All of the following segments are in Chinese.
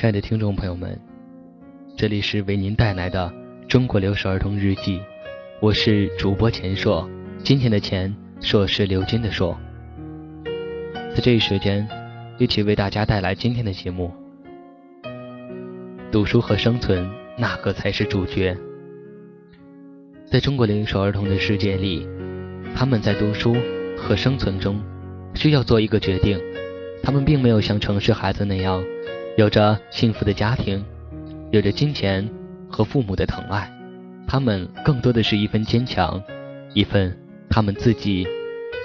亲爱的听众朋友们，这里是为您带来的中国留守儿童日记，我是主播钱硕，今天的钱硕是刘金的硕，在这一时间，一起为大家带来今天的节目。读书和生存，哪个才是主角？在中国留守儿童的世界里，他们在读书和生存中需要做一个决定。他们并没有像城市孩子那样，有着幸福的家庭，有着金钱和父母的疼爱。他们更多的是一份坚强，一份他们自己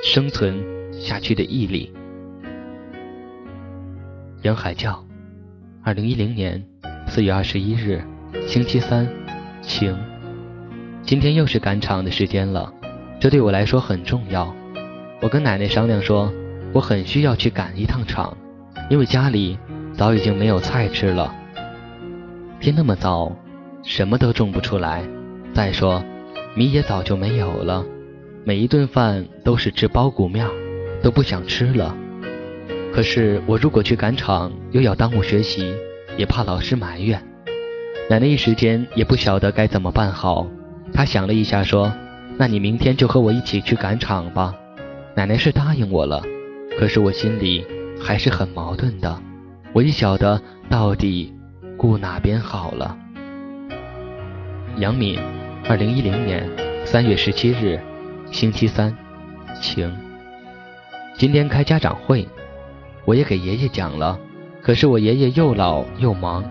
生存下去的毅力。杨海教，二零一零年四月二十一日，星期三，晴。今天又是赶场的时间了，这对我来说很重要。我跟奶奶商量说。我很需要去赶一趟场，因为家里早已经没有菜吃了。天那么早，什么都种不出来。再说，米也早就没有了。每一顿饭都是吃包谷面，都不想吃了。可是我如果去赶场，又要耽误学习，也怕老师埋怨。奶奶一时间也不晓得该怎么办好。她想了一下，说：“那你明天就和我一起去赶场吧。”奶奶是答应我了。可是我心里还是很矛盾的，我也晓得到底顾哪边好了。杨敏，二零一零年三月十七日，星期三，晴。今天开家长会，我也给爷爷讲了，可是我爷爷又老又忙，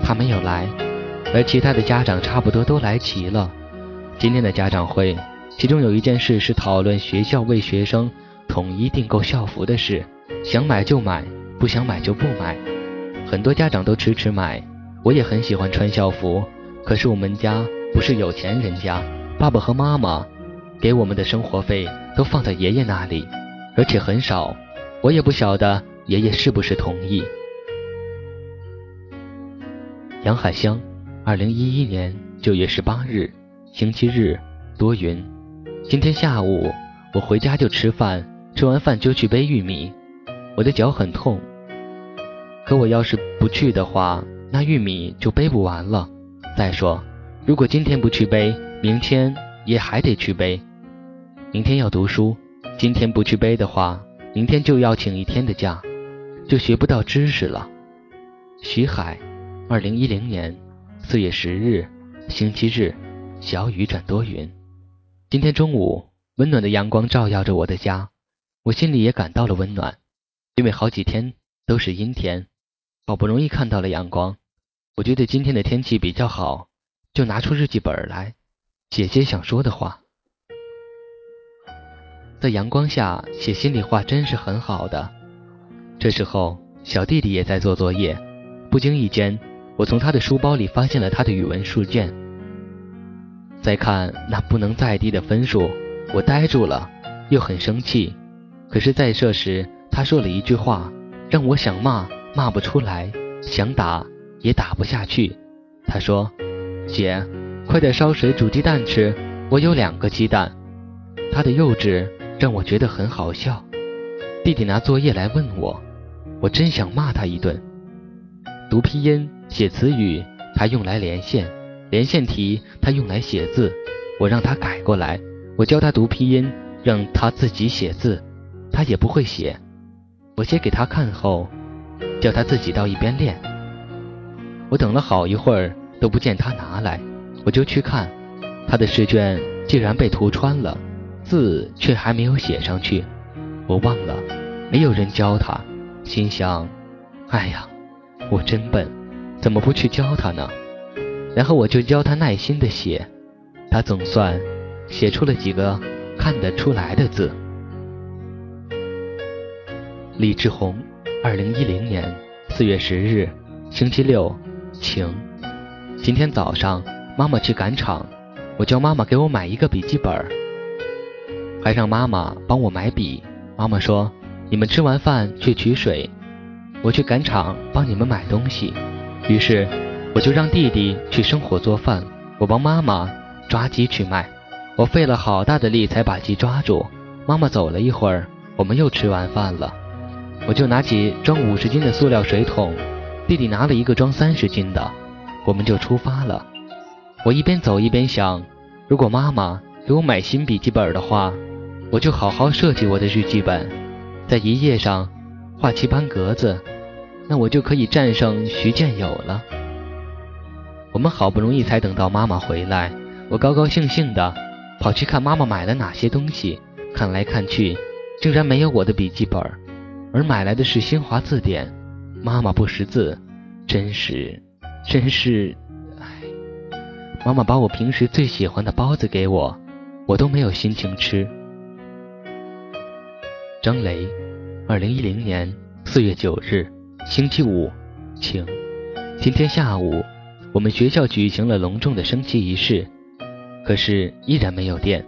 他没有来，而其他的家长差不多都来齐了。今天的家长会，其中有一件事是讨论学校为学生。统一订购校服的事，想买就买，不想买就不买。很多家长都迟迟买，我也很喜欢穿校服。可是我们家不是有钱人家，爸爸和妈妈给我们的生活费都放在爷爷那里，而且很少。我也不晓得爷爷是不是同意。杨海香，二零一一年九月十八日，星期日，多云。今天下午我回家就吃饭。吃完饭就去背玉米，我的脚很痛。可我要是不去的话，那玉米就背不完了。再说，如果今天不去背，明天也还得去背。明天要读书，今天不去背的话，明天就要请一天的假，就学不到知识了。徐海，二零一零年四月十日，星期日，小雨转多云。今天中午，温暖的阳光照耀着我的家。我心里也感到了温暖，因为好几天都是阴天，好不容易看到了阳光。我觉得今天的天气比较好，就拿出日记本来写些想说的话。在阳光下写心里话真是很好的。这时候，小弟弟也在做作业，不经意间，我从他的书包里发现了他的语文试卷。再看那不能再低的分数，我呆住了，又很生气。可是，在这时，他说了一句话，让我想骂骂不出来，想打也打不下去。他说：“姐，快点烧水煮鸡蛋吃，我有两个鸡蛋。”他的幼稚让我觉得很好笑。弟弟拿作业来问我，我真想骂他一顿。读拼音、写词语，他用来连线；连线题，他用来写字。我让他改过来，我教他读拼音，让他自己写字。他也不会写，我写给他看后，叫他自己到一边练。我等了好一会儿都不见他拿来，我就去看，他的试卷竟然被涂穿了，字却还没有写上去。我忘了，没有人教他，心想：哎呀，我真笨，怎么不去教他呢？然后我就教他耐心的写，他总算写出了几个看得出来的字。李志宏，二零一零年四月十日，星期六，晴。今天早上妈妈去赶场，我叫妈妈给我买一个笔记本，还让妈妈帮我买笔。妈妈说：“你们吃完饭去取水，我去赶场帮你们买东西。”于是我就让弟弟去生火做饭，我帮妈妈抓鸡去卖。我费了好大的力才把鸡抓住。妈妈走了一会儿，我们又吃完饭了。我就拿起装五十斤的塑料水桶，弟弟拿了一个装三十斤的，我们就出发了。我一边走一边想，如果妈妈给我买新笔记本的话，我就好好设计我的日记本，在一页上画棋盘格子，那我就可以战胜徐建友了。我们好不容易才等到妈妈回来，我高高兴兴的跑去看妈妈买了哪些东西，看来看去，竟然没有我的笔记本，而买来的是新华字典。妈妈不识字，真是，真是，唉！妈妈把我平时最喜欢的包子给我，我都没有心情吃。张雷，二零一零年四月九日，星期五，晴。今天下午，我们学校举行了隆重的升旗仪式，可是依然没有电。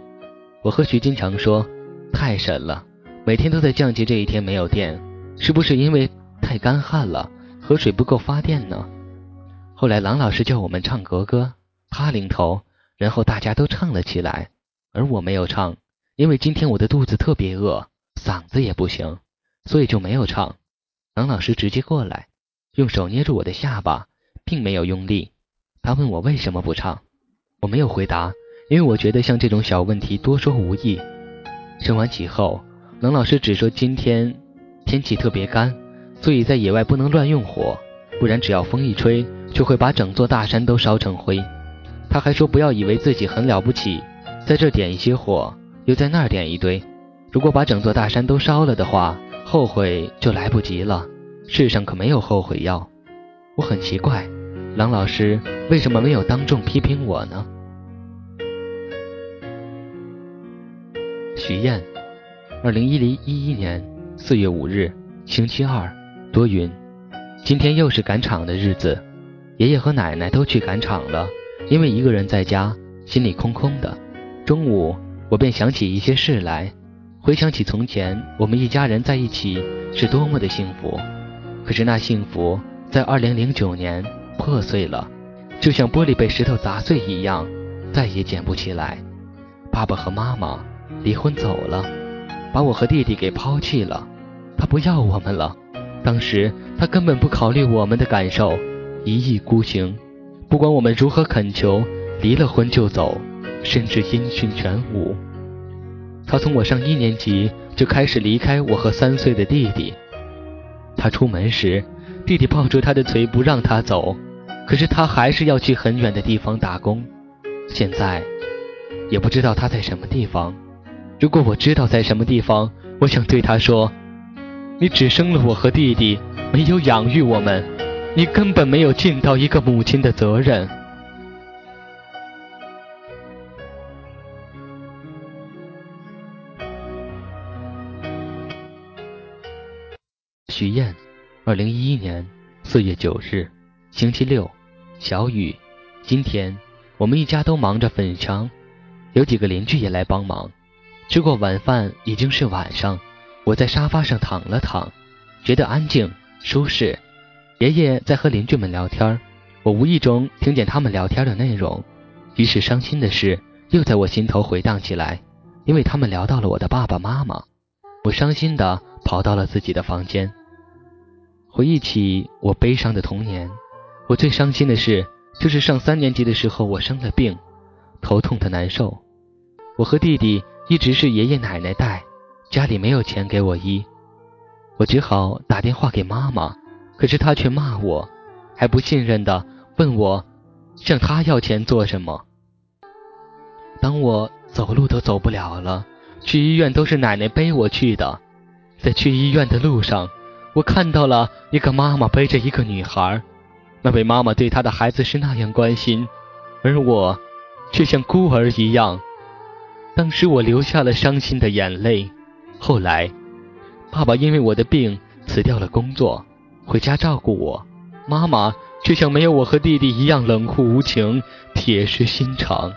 我和徐金强说：“太神了，每天都在降级这一天没有电，是不是因为？”太干旱了，河水不够发电呢。后来郎老师叫我们唱国歌，他领头，然后大家都唱了起来，而我没有唱，因为今天我的肚子特别饿，嗓子也不行，所以就没有唱。郎老师直接过来，用手捏住我的下巴，并没有用力。他问我为什么不唱，我没有回答，因为我觉得像这种小问题多说无益。升完旗后，冷老师只说今天天气特别干。所以在野外不能乱用火，不然只要风一吹，就会把整座大山都烧成灰。他还说不要以为自己很了不起，在这点一些火，又在那儿点一堆，如果把整座大山都烧了的话，后悔就来不及了。世上可没有后悔药。我很奇怪，郎老师为什么没有当众批评我呢？许燕，二零一零一一年四月五日，星期二。多云，今天又是赶场的日子，爷爷和奶奶都去赶场了，因为一个人在家，心里空空的。中午，我便想起一些事来，回想起从前我们一家人在一起是多么的幸福。可是那幸福在二零零九年破碎了，就像玻璃被石头砸碎一样，再也捡不起来。爸爸和妈妈离婚走了，把我和弟弟给抛弃了，他不要我们了。当时他根本不考虑我们的感受，一意孤行，不管我们如何恳求，离了婚就走，甚至音讯全无。他从我上一年级就开始离开我和三岁的弟弟。他出门时，弟弟抱住他的腿不让他走，可是他还是要去很远的地方打工。现在，也不知道他在什么地方。如果我知道在什么地方，我想对他说。你只生了我和弟弟，没有养育我们，你根本没有尽到一个母亲的责任。徐燕，二零一一年四月九日，星期六，小雨。今天我们一家都忙着粉墙，有几个邻居也来帮忙。吃过晚饭，已经是晚上。我在沙发上躺了躺，觉得安静舒适。爷爷在和邻居们聊天，我无意中听见他们聊天的内容，于是伤心的事又在我心头回荡起来，因为他们聊到了我的爸爸妈妈。我伤心的跑到了自己的房间，回忆起我悲伤的童年。我最伤心的事就是上三年级的时候，我生了病，头痛的难受。我和弟弟一直是爷爷奶奶带。家里没有钱给我医，我只好打电话给妈妈，可是她却骂我，还不信任的问我，向她要钱做什么？当我走路都走不了了，去医院都是奶奶背我去的，在去医院的路上，我看到了一个妈妈背着一个女孩，那位妈妈对她的孩子是那样关心，而我却像孤儿一样，当时我流下了伤心的眼泪。后来，爸爸因为我的病辞掉了工作，回家照顾我。妈妈却像没有我和弟弟一样冷酷无情、铁石心肠。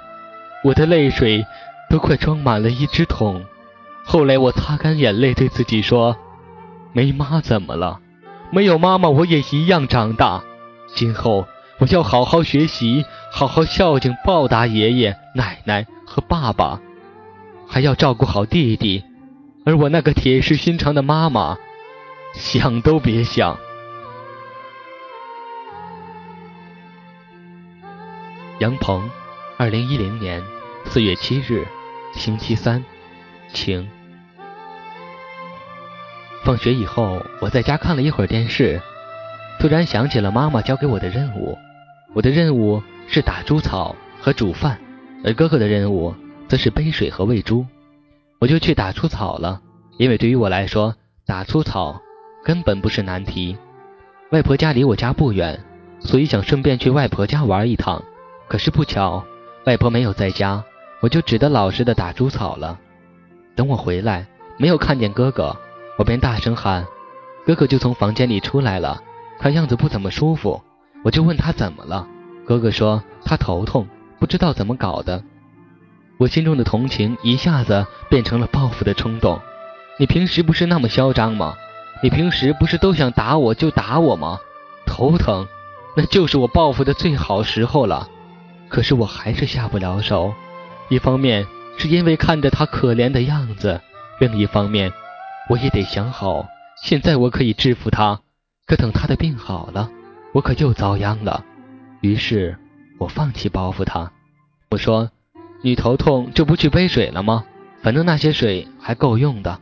我的泪水都快装满了一只桶。后来我擦干眼泪，对自己说：“没妈怎么了？没有妈妈我也一样长大。今后我要好好学习，好好孝敬报答爷爷奶奶和爸爸，还要照顾好弟弟而我那个铁石心肠的妈妈想都别想。杨鹏二零一零年四月七日星期三晴放学以后我在家看了一会儿电视突然想起了妈妈交给我的任务。我的任务是打猪草和煮饭而哥哥的任务则是背水和喂猪。我就去打猪草了，因为对于我来说，打猪草根本不是难题。外婆家离我家不远，所以想顺便去外婆家玩一趟。可是不巧，外婆没有在家，我就只得老实的打猪草了。等我回来，没有看见哥哥。我便大声喊，哥哥就从房间里出来了，看样子不怎么舒服。我就问他怎么了，哥哥说他头痛，不知道怎么搞的。我心中的同情一下子变成了报复的冲动。你平时不是那么嚣张吗？你平时不是都想打我就打我吗？头疼，那就是我报复的最好时候了。可是我还是下不了手，一方面是因为看着他可怜的样子，另一方面。我也得想好，现在我可以制服他，可等他的病好了，我可又遭殃了。于是，我放弃报复他。我说：“你头痛就不去背水了吗？反正那些水还够用的。”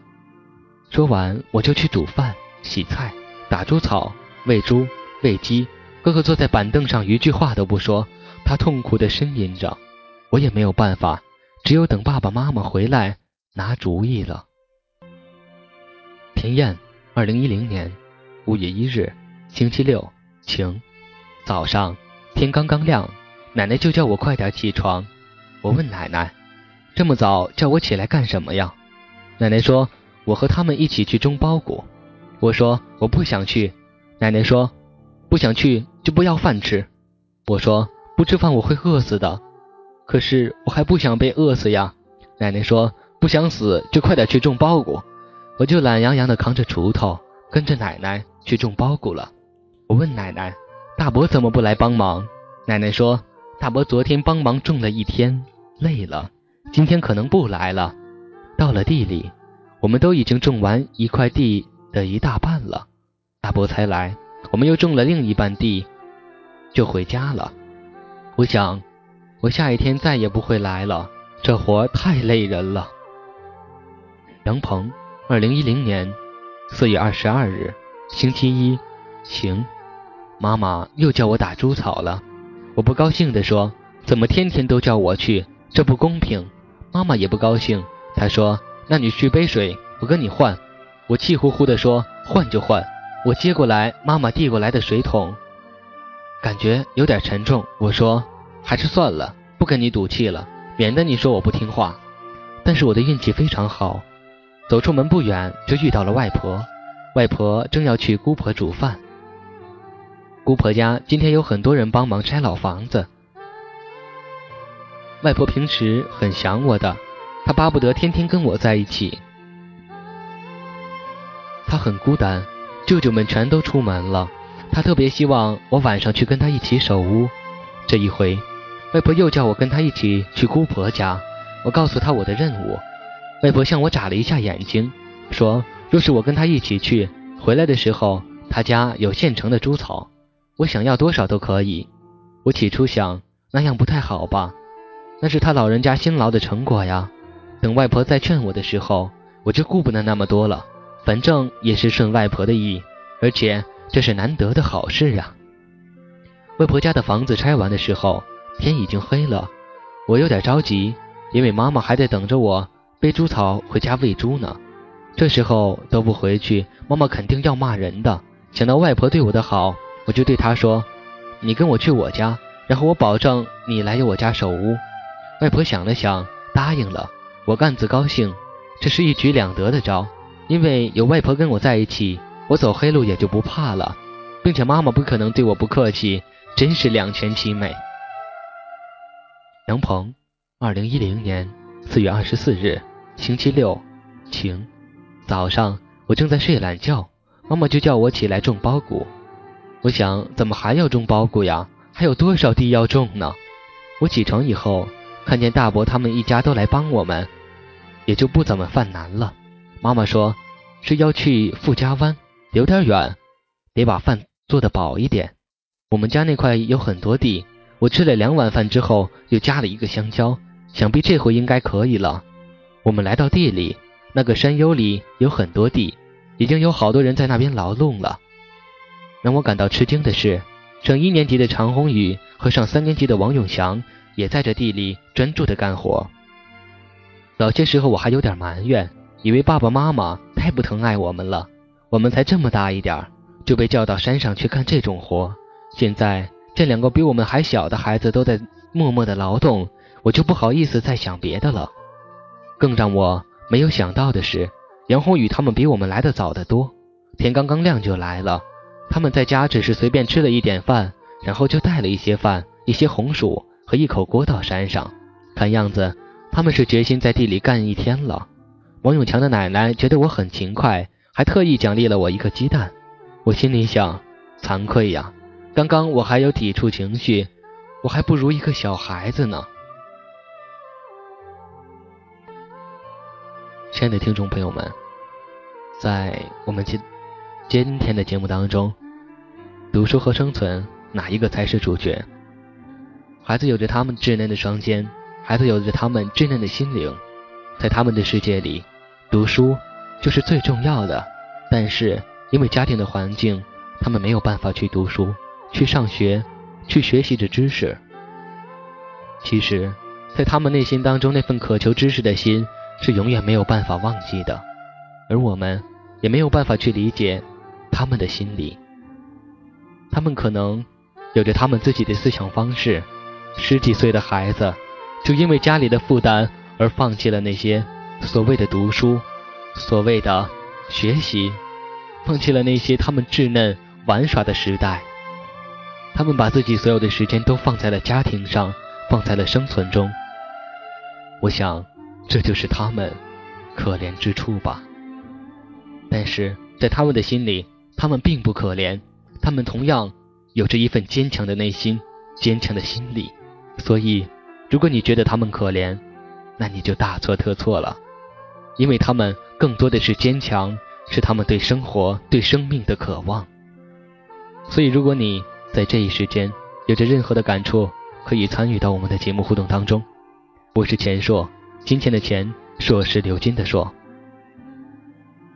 说完，我就去煮饭、洗菜、打猪草、喂猪、喂鸡。哥哥坐在板凳上，一句话都不说，他痛苦地呻吟着。我也没有办法，只有等爸爸妈妈回来拿主意了。田燕，二零一零年五月一日，星期六，晴。早上天刚刚亮，奶奶就叫我快点起床。我问奶奶：“这么早叫我起来干什么呀？”奶奶说：“我和他们一起去种苞谷。”我说：“我不想去。”奶奶说：“不想去就不要饭吃。”我说：“不吃饭我会饿死的。”可是我还不想被饿死呀。奶奶说：“不想死就快点去种苞谷。”我就懒洋洋地扛着锄头，跟着奶奶去种苞谷了。我问奶奶：“大伯怎么不来帮忙？”奶奶说：“大伯昨天帮忙种了一天，累了，今天可能不来了。”到了地里，我们都已经种完一块地的一大半了，大伯才来。我们又种了另一半地，就回家了。我想，我下一天再也不会来了，这活太累人了。杨鹏。二零一零年四月二十二日，星期一，晴。妈妈又叫我打猪草了，我不高兴地说：“怎么天天都叫我去？这不公平。”妈妈也不高兴，她说：“那你去背水，我跟你换。”我气呼呼地说：“换就换。”我接过来妈妈递过来的水桶，感觉有点沉重。我说：“还是算了，不跟你赌气了，免得你说我不听话。”但是我的运气非常好。走出门不远，就遇到了外婆。外婆正要去姑婆煮饭。姑婆家今天有很多人帮忙拆老房子。外婆平时很想我的，她巴不得天天跟我在一起。她很孤单，舅舅们全都出门了，她特别希望我晚上去跟她一起守屋。这一回，外婆又叫我跟她一起去姑婆家。我告诉她我的任务。外婆向我眨了一下眼睛，说：“若是我跟她一起去，回来的时候，她家有现成的猪草，我想要多少都可以。”我起初想那样不太好吧，那是他老人家辛劳的成果呀。等外婆再劝我的时候，我就顾不得那么多了，反正也是顺外婆的意，而且这是难得的好事呀。外婆家的房子拆完的时候，天已经黑了，我有点着急，因为妈妈还在等着我。背猪草回家喂猪呢，这时候都不回去，妈妈肯定要骂人的。想到外婆对我的好，我就对她说：“你跟我去我家，然后我保证你来我家守屋。”外婆想了想，答应了。我暗自高兴，这是一举两得的招，因为有外婆跟我在一起，我走黑路也就不怕了，并且妈妈不可能对我不客气，真是两全其美。杨鹏，二零一零年四月二十四日。星期六，晴。早上我正在睡懒觉，妈妈就叫我起来种苞谷。我想，怎么还要种苞谷呀？还有多少地要种呢？我起床以后，看见大伯他们一家都来帮我们，也就不怎么犯难了。妈妈说是要去富家湾，有点远，得把饭做得饱一点。我们家那块有很多地，我吃了两碗饭之后，又加了一个香蕉，想必这回应该可以了。我们来到地里，那个山丘里有很多地，已经有好多人在那边劳动了。让我感到吃惊的是，上一年级的常宏宇和上三年级的王永祥也在这地里专注的干活。早些时候我还有点埋怨，以为爸爸妈妈太不疼爱我们了，我们才这么大一点儿就被叫到山上去干这种活。现在这两个比我们还小的孩子都在默默的劳动，我就不好意思再想别的了。更让我没有想到的是，杨宏宇他们比我们来的早得多，天刚刚亮就来了。他们在家只是随便吃了一点饭，然后就带了一些饭、一些红薯和一口锅到山上。看样子他们是决心在地里干一天了。王永强的奶奶觉得我很勤快，还特意奖励了我一个鸡蛋。我心里想，惭愧呀，刚刚我还有抵触情绪，我还不如一个小孩子呢。亲爱的听众朋友们，在我们今今天的节目当中，读书和生存哪一个才是主角？孩子有着他们稚嫩的双肩，孩子有着他们稚嫩的心灵，在他们的世界里，读书就是最重要的。但是因为家庭的环境，他们没有办法去读书、去上学、去学习着知识。其实，在他们内心当中那份渴求知识的心。是永远没有办法忘记的，而我们也没有办法去理解他们的心理。他们可能有着他们自己的思想方式。十几岁的孩子，就因为家里的负担而放弃了那些所谓的读书、所谓的学习，放弃了那些他们稚嫩玩耍的时代。他们把自己所有的时间都放在了家庭上，放在了生存中。我想。这就是他们可怜之处吧。但是在他们的心里，他们并不可怜，他们同样有着一份坚强的内心、坚强的心理。所以，如果你觉得他们可怜，那你就大错特错了，因为他们更多的是坚强，是他们对生活、对生命的渴望。所以，如果你在这一时间有着任何的感触，可以参与到我们的节目互动当中。我是钱硕。金钱的钱，硕是流金的硕。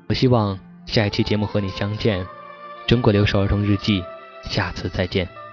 我希望下一期节目和你相见。中国留守儿童日记，下次再见。